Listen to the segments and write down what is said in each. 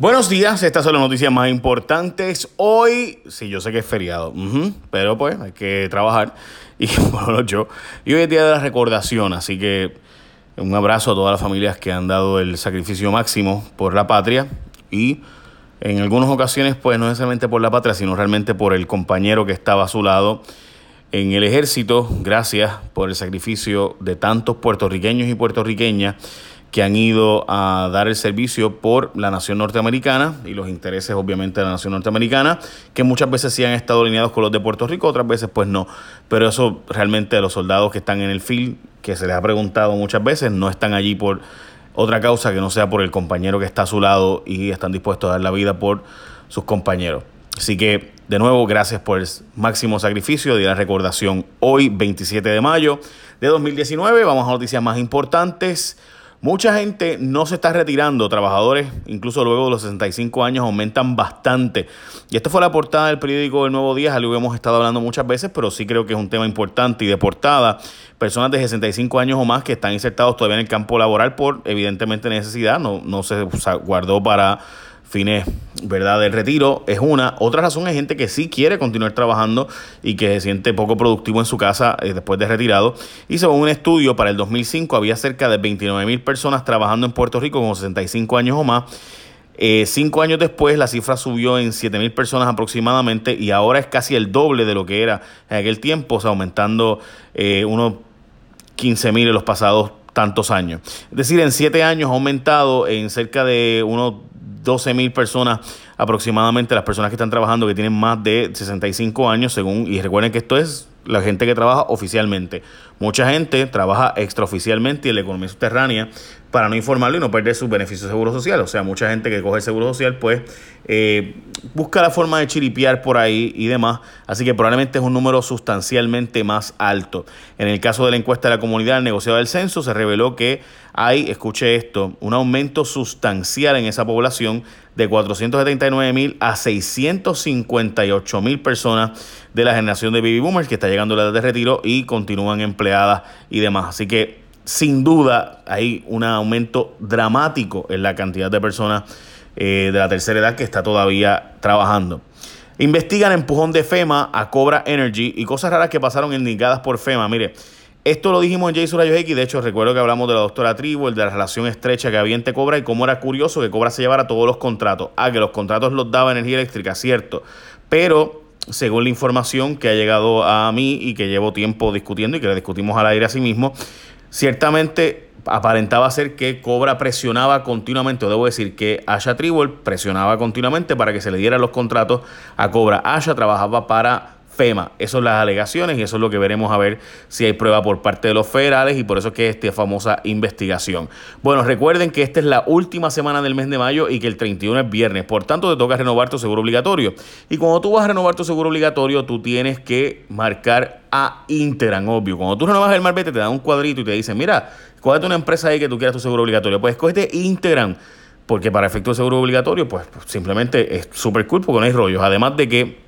Buenos días, estas son las noticias más importantes. Hoy, sí, yo sé que es feriado, pero pues hay que trabajar y bueno, yo. Y hoy es día de la recordación, así que un abrazo a todas las familias que han dado el sacrificio máximo por la patria y en algunas ocasiones, pues no necesariamente por la patria, sino realmente por el compañero que estaba a su lado en el ejército. Gracias por el sacrificio de tantos puertorriqueños y puertorriqueñas que han ido a dar el servicio por la nación norteamericana y los intereses obviamente de la nación norteamericana, que muchas veces sí han estado alineados con los de Puerto Rico, otras veces pues no. Pero eso realmente los soldados que están en el field, que se les ha preguntado muchas veces, no están allí por otra causa que no sea por el compañero que está a su lado y están dispuestos a dar la vida por sus compañeros. Así que, de nuevo, gracias por el máximo sacrificio de la recordación. Hoy, 27 de mayo de 2019, vamos a noticias más importantes. Mucha gente no se está retirando, trabajadores, incluso luego de los 65 años, aumentan bastante. Y esto fue la portada del periódico El Nuevo Día, algo que hemos estado hablando muchas veces, pero sí creo que es un tema importante. Y de portada, personas de 65 años o más que están insertados todavía en el campo laboral por evidentemente necesidad, no, no se guardó para fines ¿verdad? del retiro es una. Otra razón es gente que sí quiere continuar trabajando y que se siente poco productivo en su casa eh, después de retirado. Y según un estudio, para el 2005 había cerca de 29 mil personas trabajando en Puerto Rico con 65 años o más. Eh, cinco años después la cifra subió en 7 mil personas aproximadamente y ahora es casi el doble de lo que era en aquel tiempo, o sea, aumentando eh, unos 15 mil en los pasados tantos años. Es decir, en siete años ha aumentado en cerca de unos 12 mil personas aproximadamente, las personas que están trabajando que tienen más de 65 años, según, y recuerden que esto es la gente que trabaja oficialmente. Mucha gente trabaja extraoficialmente en la economía subterránea para no informarlo y no perder sus beneficios de seguro social. O sea, mucha gente que coge el seguro social, pues eh, busca la forma de chiripiar por ahí y demás. Así que probablemente es un número sustancialmente más alto. En el caso de la encuesta de la comunidad, el negociado del censo, se reveló que hay, escuche esto, un aumento sustancial en esa población de 479 mil a 658 mil personas de la generación de baby boomers que está llegando a la edad de retiro y continúan empleadas y demás. Así que sin duda hay un aumento dramático en la cantidad de personas eh, de la tercera edad que está todavía trabajando. Investigan empujón de FEMA a Cobra Energy y cosas raras que pasaron indicadas por FEMA. Mire, esto lo dijimos en Jason Rayos X. De hecho, recuerdo que hablamos de la doctora Tribu, el de la relación estrecha que había entre Cobra y cómo era curioso que Cobra se llevara todos los contratos. Ah, que los contratos los daba energía eléctrica, cierto. Pero según la información que ha llegado a mí y que llevo tiempo discutiendo y que le discutimos al aire a sí mismo, Ciertamente aparentaba ser que Cobra presionaba continuamente, o debo decir que Asha Tribal presionaba continuamente para que se le dieran los contratos a Cobra. Asha trabajaba para FEMA. Eso son las alegaciones y eso es lo que veremos a ver si hay prueba por parte de los federales y por eso es que esta famosa investigación. Bueno, recuerden que esta es la última semana del mes de mayo y que el 31 es viernes, por tanto te toca renovar tu seguro obligatorio. Y cuando tú vas a renovar tu seguro obligatorio, tú tienes que marcar a Interan, obvio. Cuando tú renovas el Marbete te dan un cuadrito y te dicen, mira, cógete una empresa ahí que tú quieras tu seguro obligatorio. Pues cógete Interan porque para efecto de seguro obligatorio, pues simplemente es súper cool porque no hay rollos. Además de que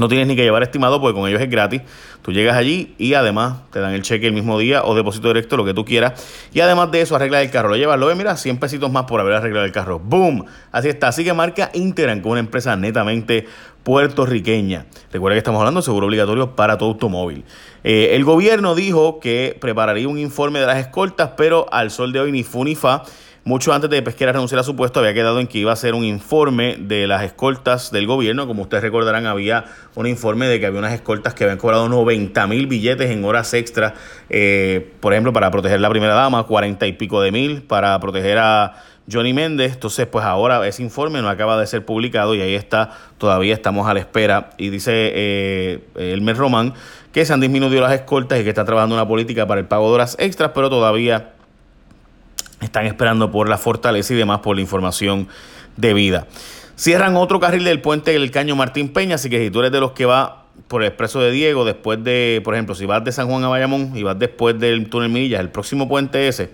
no tienes ni que llevar estimado porque con ellos es gratis. Tú llegas allí y además te dan el cheque el mismo día o depósito directo, lo que tú quieras. Y además de eso, arregla el carro. Lo llevas, lo ves, mira, 100 pesitos más por haber arreglado el carro. ¡Boom! Así está. Así que marca Interan con una empresa netamente puertorriqueña. Recuerda que estamos hablando de seguro obligatorio para tu automóvil. Eh, el gobierno dijo que prepararía un informe de las escoltas, pero al sol de hoy ni fu ni fa mucho antes de Pesquera renunciar a su puesto, había quedado en que iba a hacer un informe de las escoltas del gobierno. Como ustedes recordarán, había un informe de que había unas escoltas que habían cobrado 90 mil billetes en horas extras, eh, por ejemplo, para proteger a la primera dama, 40 y pico de mil para proteger a Johnny Méndez. Entonces, pues ahora ese informe no acaba de ser publicado y ahí está, todavía estamos a la espera. Y dice eh, Elmer Román que se han disminuido las escoltas y que está trabajando una política para el pago de horas extras, pero todavía están esperando por la fortaleza y demás por la información debida. Cierran otro carril del puente del Caño Martín Peña, así que si tú eres de los que va por el expreso de Diego, después de, por ejemplo, si vas de San Juan a Bayamón y vas después del túnel Millas, el próximo puente ese,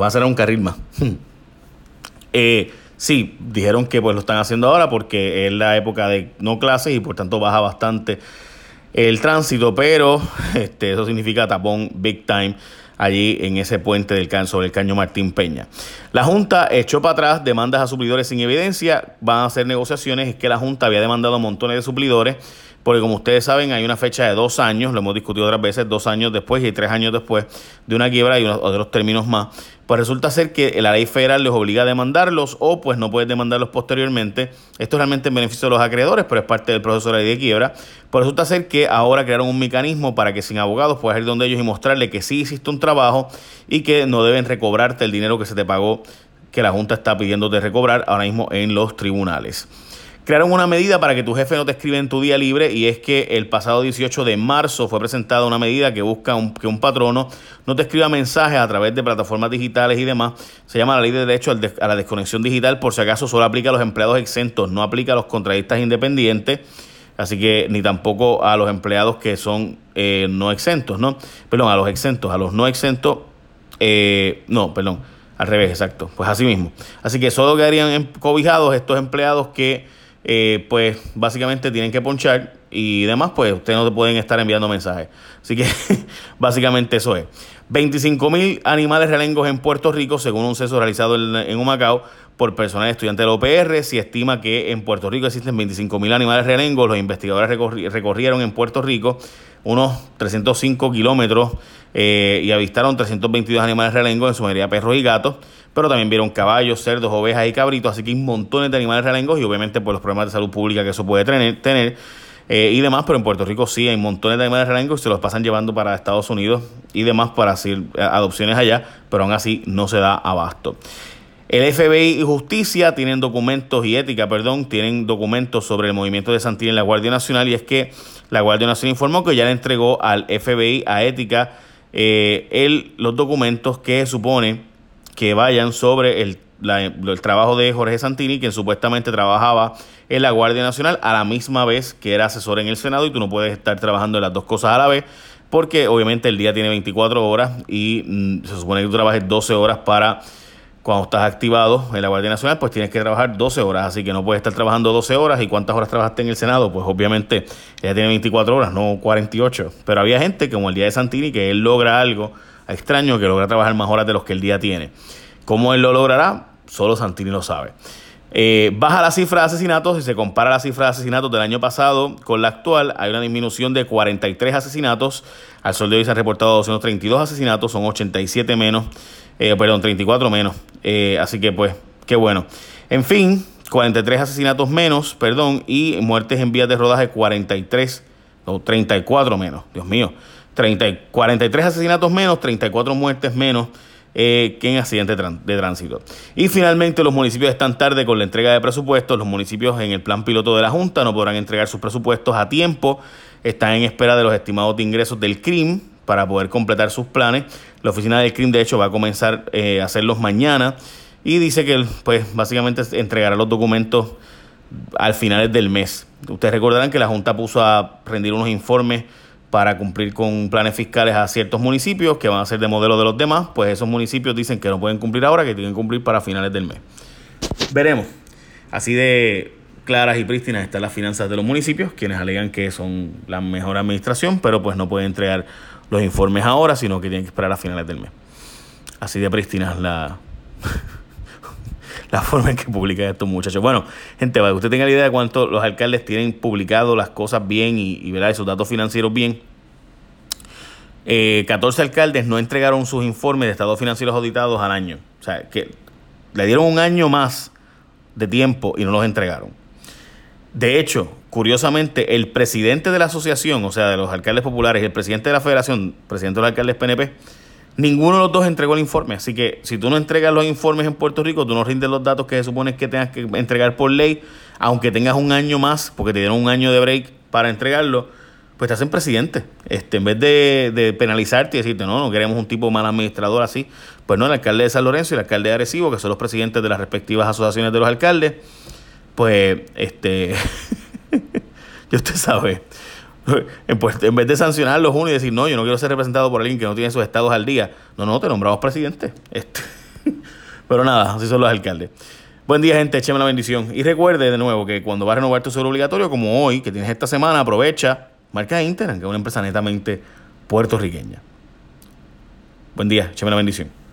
va a ser un carril más. eh, sí, dijeron que pues lo están haciendo ahora porque es la época de no clases y por tanto baja bastante el tránsito, pero este, eso significa tapón big time allí en ese puente del can sobre el caño Martín Peña. La Junta echó para atrás demandas a suplidores sin evidencia, van a hacer negociaciones, es que la Junta había demandado montones de suplidores porque como ustedes saben hay una fecha de dos años, lo hemos discutido otras veces, dos años después y tres años después de una quiebra y otros términos más, pues resulta ser que la ley federal les obliga a demandarlos o pues no puedes demandarlos posteriormente. Esto es realmente en beneficio de los acreedores, pero es parte del proceso de la ley de quiebra. Pues resulta ser que ahora crearon un mecanismo para que sin abogados puedas ir donde ellos y mostrarle que sí hiciste un trabajo y que no deben recobrarte el dinero que se te pagó que la Junta está pidiéndote recobrar ahora mismo en los tribunales crearon una medida para que tu jefe no te escriba en tu día libre y es que el pasado 18 de marzo fue presentada una medida que busca que un patrono no te escriba mensajes a través de plataformas digitales y demás. Se llama la ley de derecho a la desconexión digital, por si acaso solo aplica a los empleados exentos, no aplica a los contratistas independientes. Así que ni tampoco a los empleados que son eh, no exentos, ¿no? Perdón, a los exentos, a los no exentos, eh, no, perdón, al revés, exacto. Pues así mismo. Así que solo quedarían cobijados estos empleados que eh, pues básicamente tienen que ponchar y demás, pues ustedes no te pueden estar enviando mensajes. Así que básicamente eso es. 25 mil animales realengos en Puerto Rico, según un censo realizado en, Humacao por personal estudiante de la OPR. Se estima que en Puerto Rico existen 25 mil animales realengos. Los investigadores recorrieron en Puerto Rico unos 305 kilómetros eh, y avistaron 322 animales realengos, en su mayoría perros y gatos pero también vieron caballos, cerdos, ovejas y cabritos, así que hay montones de animales realengos y obviamente por los problemas de salud pública que eso puede tener, eh, y demás, pero en Puerto Rico sí hay montones de animales realengos y se los pasan llevando para Estados Unidos y demás para hacer eh, adopciones allá, pero aún así no se da abasto. El FBI y Justicia tienen documentos y ética, perdón, tienen documentos sobre el movimiento de Santilli en la Guardia Nacional y es que la Guardia Nacional informó que ya le entregó al FBI a ética eh, el, los documentos que supone que vayan sobre el, trabajo de Jorge Santini, quien supuestamente trabajaba en la Guardia Nacional a la misma vez que era asesor en el Senado y tú no puedes estar trabajando en las dos cosas a la vez porque obviamente el día tiene 24 horas y mm, se supone que tú trabajes 12 horas para cuando estás activado en la Guardia Nacional, pues tienes que trabajar 12 horas, así que no puedes estar trabajando 12 horas. ¿Y cuántas horas trabajaste en el Senado? Pues obviamente ella tiene 24 horas, no 48. Pero había gente como el día de Santini que él logra algo extraño que logra trabajar más horas de los que el día tiene. ¿Cómo él lo logrará? Solo Santini lo sabe. Eh, baja la cifra de asesinatos, si se compara la cifra de asesinatos del año pasado con la actual, hay una disminución de 43 asesinatos. Al sol de hoy se han reportado 232 asesinatos, son 87 menos, eh, perdón, 34 menos. Eh, así que pues, qué bueno. En fin, 43 asesinatos menos, perdón, y muertes en vías de rodaje 43, o 34 menos, Dios mío. 30, 43 asesinatos menos, 34 muertes menos eh, que en accidentes de tránsito. Y finalmente los municipios están tarde con la entrega de presupuestos. Los municipios en el plan piloto de la Junta no podrán entregar sus presupuestos a tiempo. Están en espera de los estimados de ingresos del CRIM para poder completar sus planes. La oficina del CRIM de hecho va a comenzar eh, a hacerlos mañana y dice que pues básicamente entregará los documentos al final del mes. Ustedes recordarán que la Junta puso a rendir unos informes para cumplir con planes fiscales a ciertos municipios que van a ser de modelo de los demás, pues esos municipios dicen que no pueden cumplir ahora, que tienen que cumplir para finales del mes. Veremos. Así de claras y prístinas están las finanzas de los municipios, quienes alegan que son la mejor administración, pero pues no pueden entregar los informes ahora, sino que tienen que esperar a finales del mes. Así de prístinas la, la forma en que publican estos muchachos. Bueno, gente, para que usted tenga la idea de cuánto los alcaldes tienen publicado las cosas bien y, y esos datos financieros bien. 14 eh, alcaldes no entregaron sus informes de estados financieros auditados al año. O sea, que le dieron un año más de tiempo y no los entregaron. De hecho, curiosamente, el presidente de la asociación, o sea, de los alcaldes populares, y el presidente de la federación, presidente de los alcaldes PNP, Ninguno de los dos entregó el informe, así que si tú no entregas los informes en Puerto Rico, tú no rindes los datos que se supone que tengas que entregar por ley, aunque tengas un año más, porque te dieron un año de break para entregarlo, pues te hacen presidente. Este, en vez de, penalizarte y decirte, no, no queremos un tipo mal administrador así, pues no, el alcalde de San Lorenzo y el alcalde de Arecibo, que son los presidentes de las respectivas asociaciones de los alcaldes, pues, este, yo usted sabe, pues, en vez de sancionarlos uno y decir, no, yo no quiero ser representado por alguien que no tiene sus estados al día, no, no, te nombramos presidente. Este. Pero nada, así son los alcaldes. Buen día, gente, écheme la bendición. Y recuerde de nuevo que cuando va a renovar tu seguro obligatorio, como hoy, que tienes esta semana, aprovecha marca Internet, que es una empresa netamente puertorriqueña. Buen día, échame la bendición.